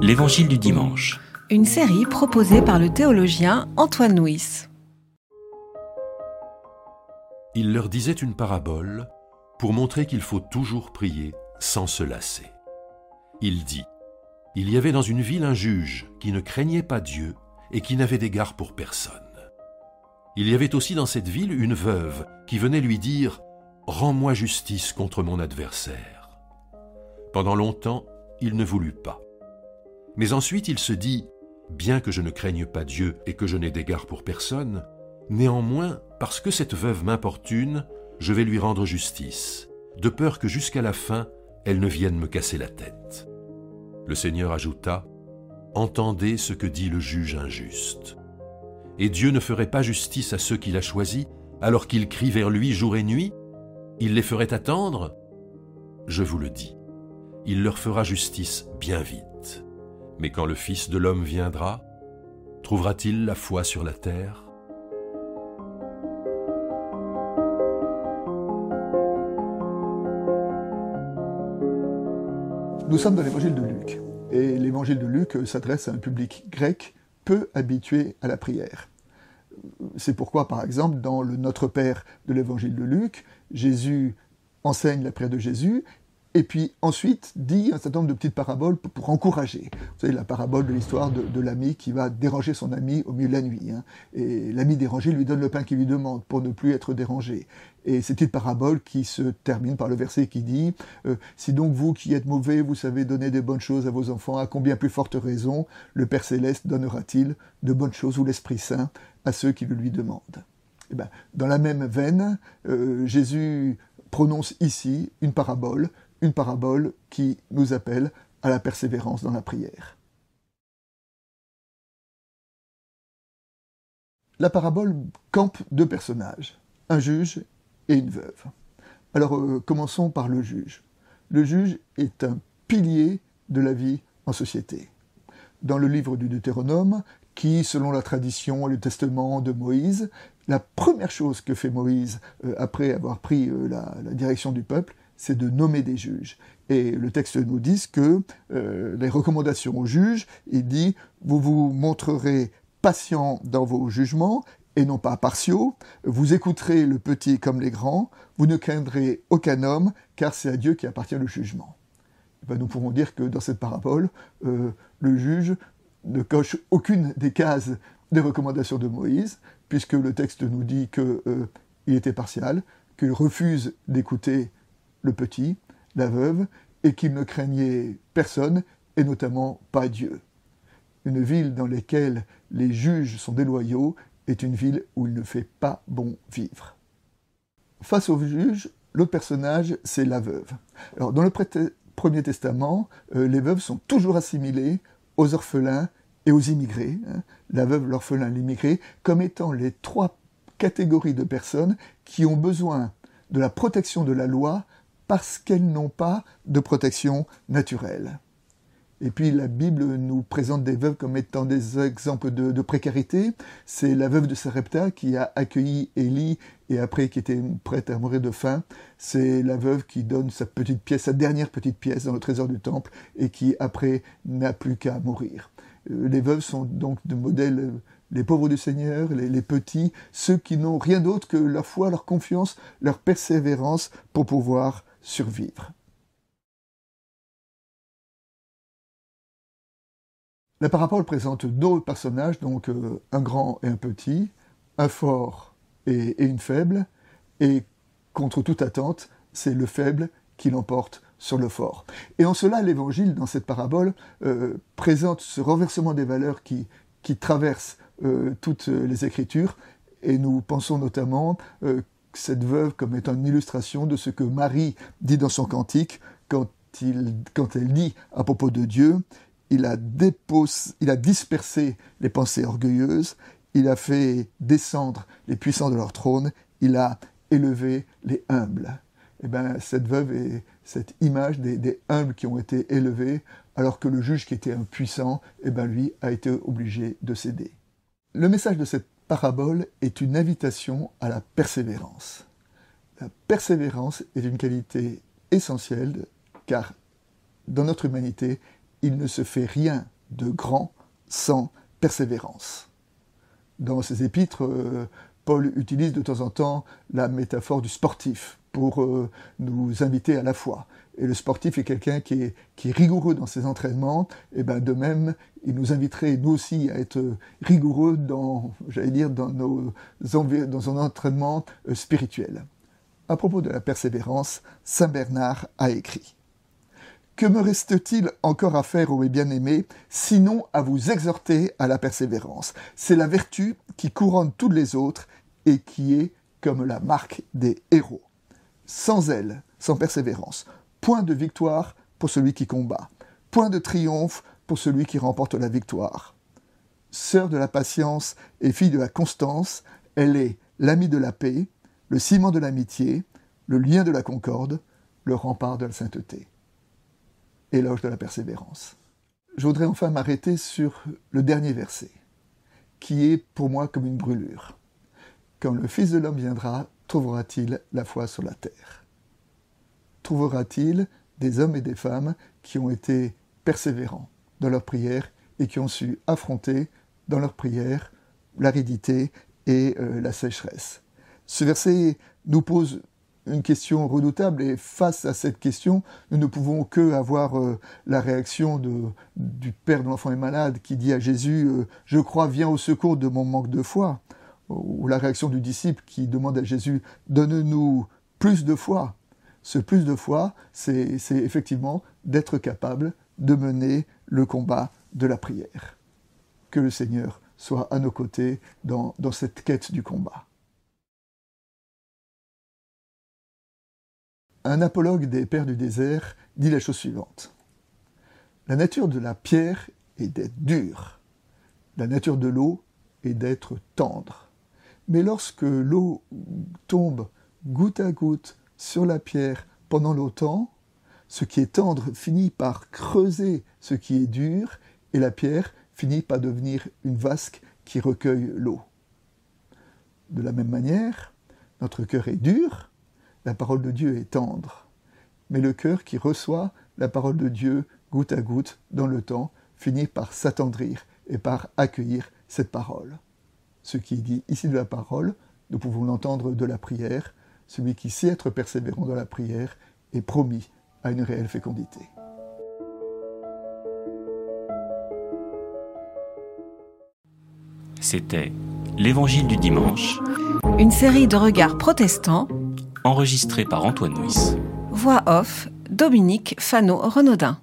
L'Évangile du dimanche. Une série proposée par le théologien Antoine Nuis. Il leur disait une parabole pour montrer qu'il faut toujours prier sans se lasser. Il dit Il y avait dans une ville un juge qui ne craignait pas Dieu et qui n'avait d'égard pour personne. Il y avait aussi dans cette ville une veuve qui venait lui dire Rends-moi justice contre mon adversaire. Pendant longtemps, il ne voulut pas. Mais ensuite il se dit Bien que je ne craigne pas Dieu et que je n'ai d'égard pour personne, néanmoins, parce que cette veuve m'importune, je vais lui rendre justice, de peur que jusqu'à la fin, elle ne vienne me casser la tête. Le Seigneur ajouta Entendez ce que dit le juge injuste. Et Dieu ne ferait pas justice à ceux qu'il a choisis, alors qu'ils crient vers lui jour et nuit Il les ferait attendre? Je vous le dis, il leur fera justice bien vite. Mais quand le Fils de l'homme viendra, trouvera-t-il la foi sur la terre? Nous sommes dans l'évangile de Luc. Et l'évangile de Luc s'adresse à un public grec peu habitué à la prière. C'est pourquoi, par exemple, dans le Notre Père de l'évangile de Luc, Jésus enseigne la prière de Jésus et puis ensuite dit un certain nombre de petites paraboles pour, encourager. Vous savez, la parabole de l'histoire de, l'ami qui va déranger son ami au milieu de la nuit. Hein. Et l'ami dérangé lui donne le pain qu'il lui demande pour ne plus être dérangé. Et c'est une parabole qui se termine par le verset qui dit euh, Si donc vous qui êtes mauvais, vous savez donner des bonnes choses à vos enfants, à combien plus forte raison le Père Céleste donnera-t-il de bonnes choses ou l'Esprit Saint à ceux qui le lui demandent? Eh ben, Dans la même veine, euh, Jésus prononce ici une parabole une parabole qui nous appelle à la persévérance dans la prière. La parabole campe deux personnages, un juge et une veuve. Alors euh, commençons par le juge. Le juge est un pilier de la vie en société. Dans le livre du Deutéronome, qui, selon la tradition et le testament de Moïse, la première chose que fait Moïse euh, après avoir pris euh, la, direction du peuple, c'est de nommer des juges. Et le texte nous dit que euh, les recommandations aux juges, il dit, vous vous montrerez patient dans vos jugements et non pas partiaux, vous écouterez le petit comme les grands, vous ne craindrez aucun homme, car c'est à Dieu qui appartient le jugement. Ben, nous pouvons dire que dans cette parabole, euh, le juge ne coche aucune des cases des recommandations de Moïse, puisque le texte nous dit qu'il euh, était partial, qu'il refuse d'écouter le petit, la veuve, et qu'il ne craignait personne, et notamment pas Dieu. Une ville dans laquelle les juges sont déloyaux est une ville où il ne fait pas bon vivre. Face au juge, l'autre personnage, c'est la veuve. Dans le Premier Testament, euh, les veuves sont toujours assimilées aux orphelins et aux immigrés. Hein. la veuve, l'orphelin, l'immigré, comme étant les trois catégories de personnes qui ont besoin de la protection de la loi parce qu'elles n'ont pas de protection naturelle. Et puis la Bible nous présente des veuves comme étant des exemples de, précarité. C'est la veuve de Sarepta qui a accueilli Élie et après qui était prête à mourir de faim. C'est la veuve qui donne sa petite pièce, sa dernière petite pièce dans le trésor du temple et qui après n'a plus qu'à mourir. Euh, les veuves sont donc de modèles les pauvres du Seigneur, les, petits, ceux qui n'ont rien d'autre que leur foi, leur confiance, leur persévérance pour pouvoir survivre. La parabole présente deux personnages, donc euh, un grand et un petit, un fort et, une faible, et contre toute attente, c'est le faible qui l'emporte sur le fort. Et en cela, l'Évangile, dans cette parabole, euh, présente ce renversement des valeurs qui, traverse euh, toutes les Écritures, et nous pensons notamment cette veuve comme étant une illustration de ce que Marie dit dans son cantique quand, quand elle dit à propos de Dieu, il a, il a dispersé les pensées orgueilleuses, il a fait descendre les puissants de leur trône, il a élevé les humbles. Eh bien, cette veuve est cette image des, humbles qui ont été élevés, alors que le juge qui était un puissant, et eh bien, lui, a été obligé de céder. Le message de cette parabole est une invitation à la persévérance. La persévérance est une qualité essentielle car dans notre humanité, il ne se fait rien de grand sans persévérance. Dans ses épîtres, euh, Paul utilise de temps en temps la métaphore du sportif pour euh, nous inviter à la foi. Et le sportif est quelqu'un qui est, rigoureux dans ses entraînements, et ben de même, il nous inviterait nous aussi à être rigoureux dans, j'allais dire, dans, nos, dans un entraînement euh, spirituel. À propos de la persévérance, Saint Bernard a écrit que me reste-t-il encore à faire, ô mes bien-aimés, sinon à vous exhorter à la persévérance? C'est la vertu qui couronne toutes les autres et qui est comme la marque des héros. Sans elle, sans persévérance, point de victoire pour celui qui combat, point de triomphe pour celui qui remporte la victoire. Sœur de la patience et fille de la constance, elle est l'amie de la paix, le ciment de l'amitié, le lien de la concorde, le rempart de la sainteté éloge de la persévérance. Je voudrais enfin m'arrêter sur le dernier verset, qui est pour moi comme une brûlure. Quand le Fils de l'homme viendra, trouvera-t-il la foi sur la terre? Trouvera-t-il des hommes et des femmes qui ont été persévérants dans leur prière et qui ont su affronter dans leur prière l'aridité et euh, la sécheresse? Ce verset nous pose une question redoutable et face à cette question, nous ne pouvons que avoir euh, la réaction du père de l'enfant est malade qui dit à Jésus euh, Je crois, viens au secours de mon manque de foi. Ou la réaction du disciple qui demande à Jésus Donne-nous plus de foi. Ce plus de foi, c'est effectivement d'être capable de mener le combat de la prière. Que le Seigneur soit à nos côtés dans cette quête du combat. un apologue des pères du désert dit la chose suivante. La nature de la pierre est d'être dure. La nature de l'eau est d'être tendre. Mais lorsque l'eau tombe goutte à goutte sur la pierre pendant longtemps, ce qui est tendre finit par creuser ce qui est dur et la pierre finit par devenir une vasque qui recueille l'eau. De la même manière, notre cœur est dur, la parole de Dieu est tendre. Mais le cœur qui reçoit la parole de Dieu goutte à goutte dans le temps finit par s'attendrir et par accueillir cette parole. Ce qui est dit ici de la parole, nous pouvons l'entendre de la prière. Celui qui sait être persévérant dans la prière est promis à une réelle fécondité. C'était l'Évangile du dimanche. Une série de regards protestants enregistré par Antoine Nuis. Voix off, Dominique Fano-Renaudin.